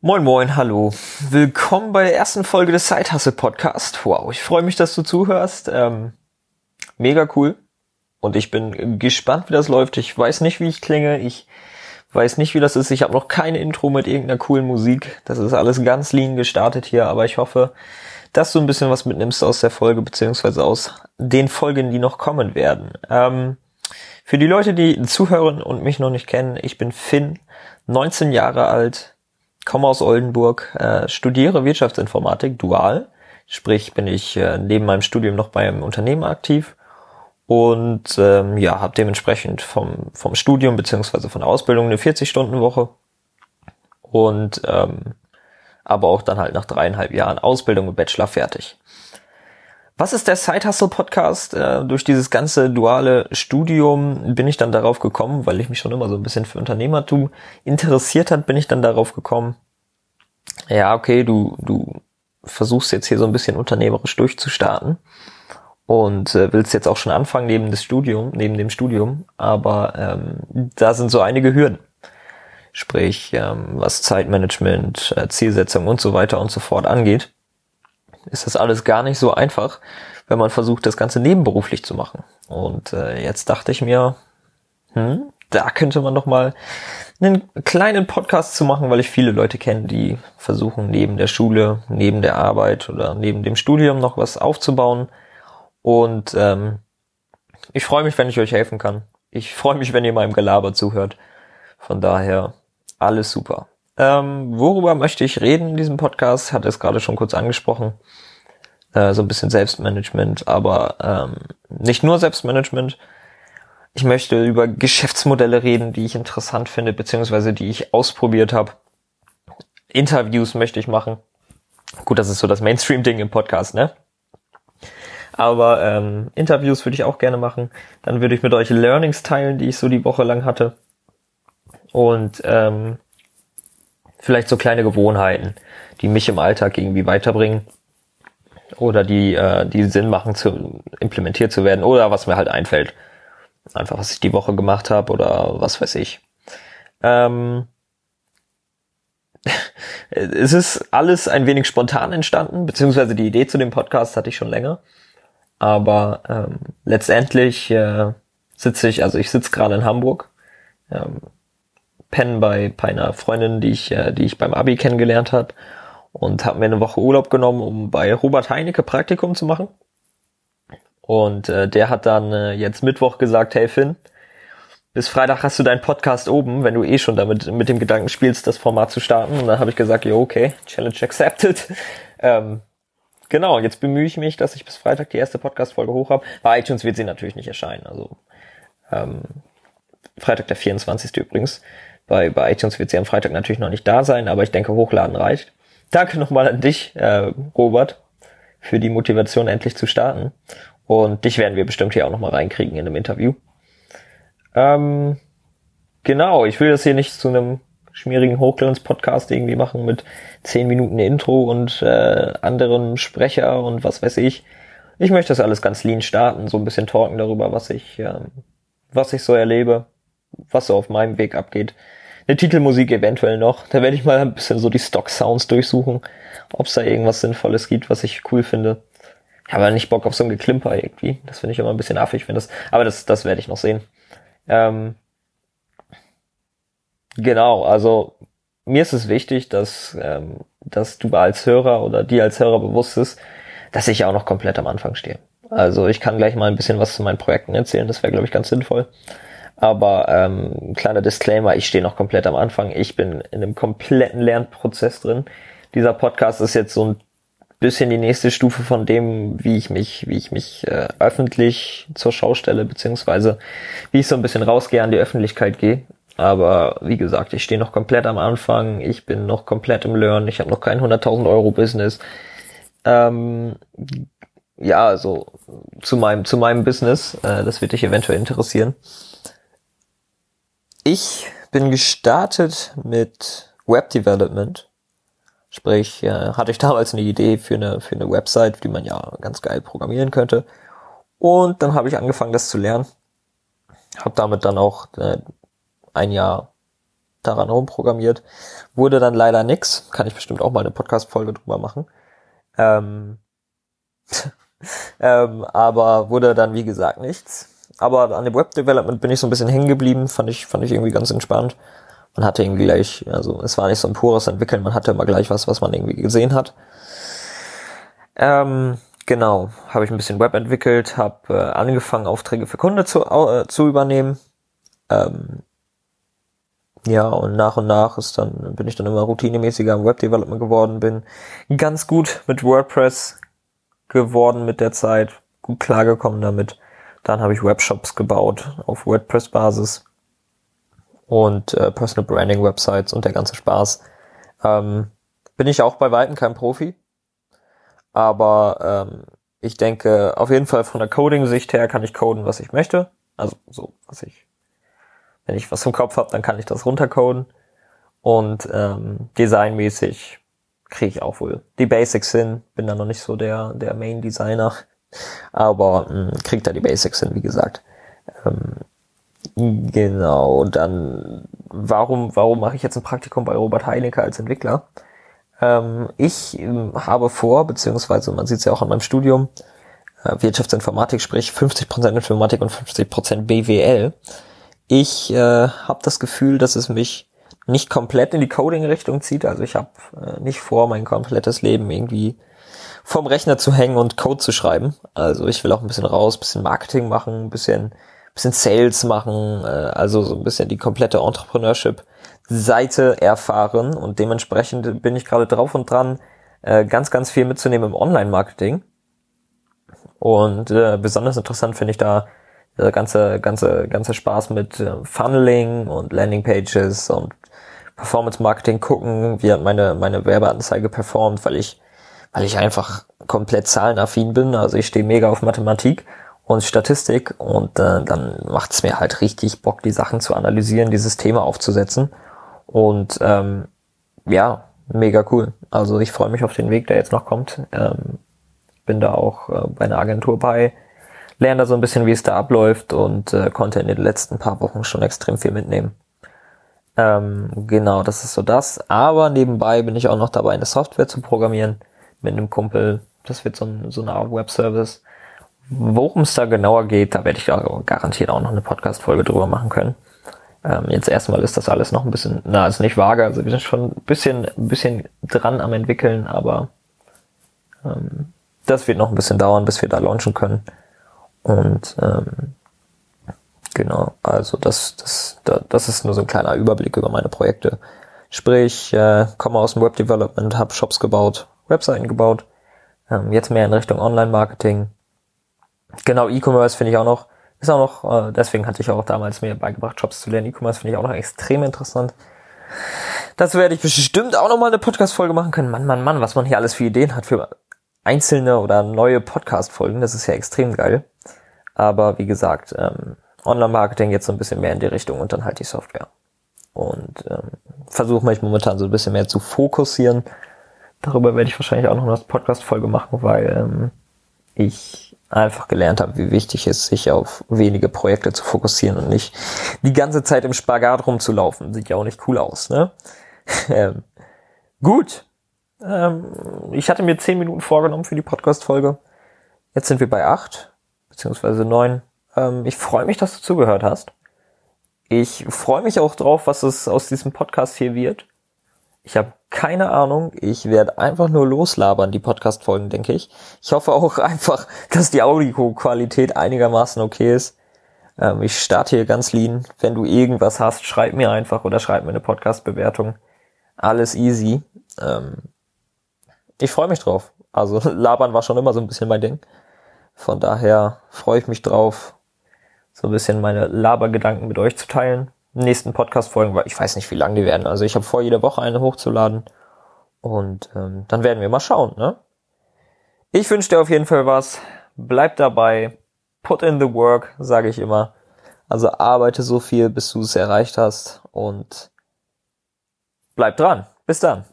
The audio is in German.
Moin Moin, hallo. Willkommen bei der ersten Folge des Zeithasse Podcast. Wow, ich freue mich, dass du zuhörst. Ähm, mega cool. Und ich bin gespannt, wie das läuft. Ich weiß nicht, wie ich klinge. Ich weiß nicht, wie das ist. Ich habe noch keine Intro mit irgendeiner coolen Musik. Das ist alles ganz lean gestartet hier, aber ich hoffe, dass du ein bisschen was mitnimmst aus der Folge, beziehungsweise aus den Folgen, die noch kommen werden. Ähm, für die Leute, die zuhören und mich noch nicht kennen, ich bin Finn, 19 Jahre alt, komme aus Oldenburg, äh, studiere Wirtschaftsinformatik dual, sprich bin ich äh, neben meinem Studium noch bei einem Unternehmen aktiv. Und ähm, ja, habe dementsprechend vom, vom Studium beziehungsweise von der Ausbildung eine 40-Stunden-Woche und ähm, aber auch dann halt nach dreieinhalb Jahren Ausbildung und Bachelor fertig. Was ist der Side Hustle Podcast? Äh, durch dieses ganze duale Studium bin ich dann darauf gekommen, weil ich mich schon immer so ein bisschen für Unternehmertum interessiert hat, bin ich dann darauf gekommen, ja, okay, du, du versuchst jetzt hier so ein bisschen unternehmerisch durchzustarten und äh, willst jetzt auch schon anfangen neben des Studium, neben dem Studium, aber ähm, da sind so einige Hürden. Sprich, ähm, was Zeitmanagement, äh, Zielsetzung und so weiter und so fort angeht, ist das alles gar nicht so einfach, wenn man versucht, das Ganze nebenberuflich zu machen. Und äh, jetzt dachte ich mir, hm, da könnte man doch mal einen kleinen Podcast zu machen, weil ich viele Leute kenne, die versuchen neben der Schule, neben der Arbeit oder neben dem Studium noch was aufzubauen. Und ähm, ich freue mich, wenn ich euch helfen kann. Ich freue mich, wenn ihr meinem Gelaber zuhört. Von daher alles super. Ähm, worüber möchte ich reden in diesem Podcast? Hat es gerade schon kurz angesprochen. Äh, so ein bisschen Selbstmanagement, aber ähm, nicht nur Selbstmanagement. Ich möchte über Geschäftsmodelle reden, die ich interessant finde, beziehungsweise die ich ausprobiert habe. Interviews möchte ich machen. Gut, das ist so das Mainstream-Ding im Podcast, ne? Aber ähm, Interviews würde ich auch gerne machen. Dann würde ich mit euch Learnings teilen, die ich so die Woche lang hatte und ähm, vielleicht so kleine Gewohnheiten, die mich im Alltag irgendwie weiterbringen oder die, äh, die Sinn machen, zu implementiert zu werden oder was mir halt einfällt. Einfach, was ich die Woche gemacht habe oder was weiß ich. Ähm, es ist alles ein wenig spontan entstanden, beziehungsweise die Idee zu dem Podcast hatte ich schon länger. Aber ähm, letztendlich äh, sitze ich, also ich sitze gerade in Hamburg, ähm, pennen bei, bei einer Freundin, die ich, äh, die ich beim Abi kennengelernt habe und habe mir eine Woche Urlaub genommen, um bei Robert Heinecke Praktikum zu machen. Und äh, der hat dann äh, jetzt Mittwoch gesagt, hey Finn, bis Freitag hast du deinen Podcast oben, wenn du eh schon damit mit dem Gedanken spielst, das Format zu starten. Und dann habe ich gesagt, ja okay, Challenge accepted. ähm, genau, jetzt bemühe ich mich, dass ich bis Freitag die erste Podcast-Folge hoch habe. Bei iTunes wird sie natürlich nicht erscheinen. Also ähm, Freitag der 24. übrigens. Bei, bei iTunes wird sie am Freitag natürlich noch nicht da sein, aber ich denke, hochladen reicht. Danke nochmal an dich, äh, Robert, für die Motivation, endlich zu starten. Und dich werden wir bestimmt hier auch nochmal reinkriegen in einem Interview. Ähm, genau, ich will das hier nicht zu einem schmierigen Hochglanz-Podcast irgendwie machen mit zehn Minuten Intro und äh, anderen Sprecher und was weiß ich. Ich möchte das alles ganz lean starten, so ein bisschen talken darüber, was ich, ähm, was ich so erlebe, was so auf meinem Weg abgeht eine Titelmusik eventuell noch. Da werde ich mal ein bisschen so die Stock-Sounds durchsuchen, ob es da irgendwas Sinnvolles gibt, was ich cool finde. Ich habe nicht Bock auf so ein Geklimper irgendwie. Das finde ich immer ein bisschen affig, wenn das. Aber das, das werde ich noch sehen. Ähm, genau, also mir ist es wichtig, dass, ähm, dass du als Hörer oder dir als Hörer bewusst ist, dass ich auch noch komplett am Anfang stehe. Also ich kann gleich mal ein bisschen was zu meinen Projekten erzählen, das wäre, glaube ich, ganz sinnvoll. Aber ähm, kleiner Disclaimer, ich stehe noch komplett am Anfang. Ich bin in einem kompletten Lernprozess drin. Dieser Podcast ist jetzt so ein bisschen die nächste Stufe von dem, wie ich mich, wie ich mich äh, öffentlich zur Schau stelle, beziehungsweise wie ich so ein bisschen rausgehe an die Öffentlichkeit gehe. Aber wie gesagt, ich stehe noch komplett am Anfang, ich bin noch komplett im Learn, ich habe noch kein 100.000 Euro Business. Ähm, ja, also zu meinem, zu meinem Business, äh, das wird dich eventuell interessieren. Ich bin gestartet mit Web Development. Sprich, äh, hatte ich damals eine Idee für eine, für eine Website, die man ja ganz geil programmieren könnte. Und dann habe ich angefangen, das zu lernen. Habe damit dann auch äh, ein Jahr, daran rumprogrammiert. Wurde dann leider nix. Kann ich bestimmt auch mal eine Podcast-Folge drüber machen. Ähm, ähm, aber wurde dann, wie gesagt, nichts. Aber an dem Web-Development bin ich so ein bisschen hängen geblieben. Fand ich, fand ich irgendwie ganz entspannt. Man hatte irgendwie gleich, also es war nicht so ein pures Entwickeln, man hatte immer gleich was, was man irgendwie gesehen hat. Ähm, genau, habe ich ein bisschen Web entwickelt, habe äh, angefangen, Aufträge für Kunden zu, äh, zu übernehmen. Ähm, ja, und nach und nach ist dann, bin ich dann immer routinemäßiger im Web-Development geworden, bin ganz gut mit WordPress geworden mit der Zeit, gut klargekommen damit. Dann habe ich Webshops gebaut auf WordPress-Basis und äh, Personal Branding Websites und der ganze Spaß. Ähm, bin ich auch bei Weitem kein Profi, aber ähm, ich denke auf jeden Fall von der Coding-Sicht her kann ich coden, was ich möchte. Also so, was ich, wenn ich was im Kopf habe, dann kann ich das runtercoden. Und ähm, designmäßig kriege ich auch wohl die Basics hin. Bin da noch nicht so der der Main Designer, aber mh, kriegt da die Basics hin, wie gesagt. Ähm, Genau, dann warum, warum mache ich jetzt ein Praktikum bei Robert Heinecker als Entwickler? Ähm, ich äh, habe vor, beziehungsweise man sieht es ja auch an meinem Studium, äh, Wirtschaftsinformatik, sprich 50% Informatik und 50% BWL. Ich äh, habe das Gefühl, dass es mich nicht komplett in die Coding-Richtung zieht. Also ich habe äh, nicht vor, mein komplettes Leben irgendwie vorm Rechner zu hängen und Code zu schreiben. Also ich will auch ein bisschen raus, bisschen Marketing machen, ein bisschen bisschen Sales machen, äh, also so ein bisschen die komplette Entrepreneurship-Seite erfahren und dementsprechend bin ich gerade drauf und dran, äh, ganz, ganz viel mitzunehmen im Online-Marketing. Und äh, besonders interessant finde ich da der ganze, ganze, ganze Spaß mit äh, Funneling und Landingpages und Performance Marketing gucken, wie hat meine, meine Werbeanzeige performt, weil ich, weil ich einfach komplett zahlenaffin bin. Also ich stehe mega auf Mathematik und Statistik und äh, dann macht es mir halt richtig Bock, die Sachen zu analysieren, die Systeme aufzusetzen und ähm, ja, mega cool. Also ich freue mich auf den Weg, der jetzt noch kommt. Ähm, bin da auch äh, bei einer Agentur bei, lerne da so ein bisschen, wie es da abläuft und äh, konnte in den letzten paar Wochen schon extrem viel mitnehmen. Ähm, genau, das ist so das. Aber nebenbei bin ich auch noch dabei, eine Software zu programmieren mit einem Kumpel. Das wird so, ein, so eine Art Web-Service Worum es da genauer geht, da werde ich garantiert auch noch eine Podcast-Folge drüber machen können. Ähm, jetzt erstmal ist das alles noch ein bisschen, na, ist nicht vage, also wir sind schon ein bisschen, bisschen dran am entwickeln, aber ähm, das wird noch ein bisschen dauern, bis wir da launchen können. Und ähm, genau, also das, das, das ist nur so ein kleiner Überblick über meine Projekte. Sprich, äh, komme aus dem Web Development, habe Shops gebaut, Webseiten gebaut, ähm, jetzt mehr in Richtung Online-Marketing Genau, E-Commerce finde ich auch noch, ist auch noch, äh, deswegen hatte ich auch damals mir beigebracht, Jobs zu lernen. E-Commerce finde ich auch noch extrem interessant. Dazu werde ich bestimmt auch noch mal eine Podcast-Folge machen können. Mann, Mann, Mann, was man hier alles für Ideen hat für einzelne oder neue Podcast-Folgen. Das ist ja extrem geil. Aber wie gesagt, ähm, Online-Marketing jetzt so ein bisschen mehr in die Richtung und dann halt die Software. Und ähm, versuche mich momentan so ein bisschen mehr zu fokussieren. Darüber werde ich wahrscheinlich auch noch eine Podcast-Folge machen, weil ähm, ich einfach gelernt habe, wie wichtig es ist, sich auf wenige Projekte zu fokussieren und nicht die ganze Zeit im Spagat rumzulaufen. Sieht ja auch nicht cool aus, ne? ähm, gut. Ähm, ich hatte mir zehn Minuten vorgenommen für die Podcast-Folge. Jetzt sind wir bei acht, beziehungsweise neun. Ähm, ich freue mich, dass du zugehört hast. Ich freue mich auch drauf, was es aus diesem Podcast hier wird. Ich habe keine Ahnung. Ich werde einfach nur loslabern, die Podcast-Folgen, denke ich. Ich hoffe auch einfach, dass die Audioqualität einigermaßen okay ist. Ähm, ich starte hier ganz lean. Wenn du irgendwas hast, schreib mir einfach oder schreib mir eine Podcast-Bewertung. Alles easy. Ähm, ich freue mich drauf. Also labern war schon immer so ein bisschen mein Ding. Von daher freue ich mich drauf, so ein bisschen meine Labergedanken mit euch zu teilen nächsten Podcast-Folgen, weil ich weiß nicht, wie lang die werden. Also ich habe vor, jede Woche eine hochzuladen. Und ähm, dann werden wir mal schauen, ne? Ich wünsche dir auf jeden Fall was. Bleib dabei. Put in the work, sage ich immer. Also arbeite so viel, bis du es erreicht hast. Und bleib dran. Bis dann.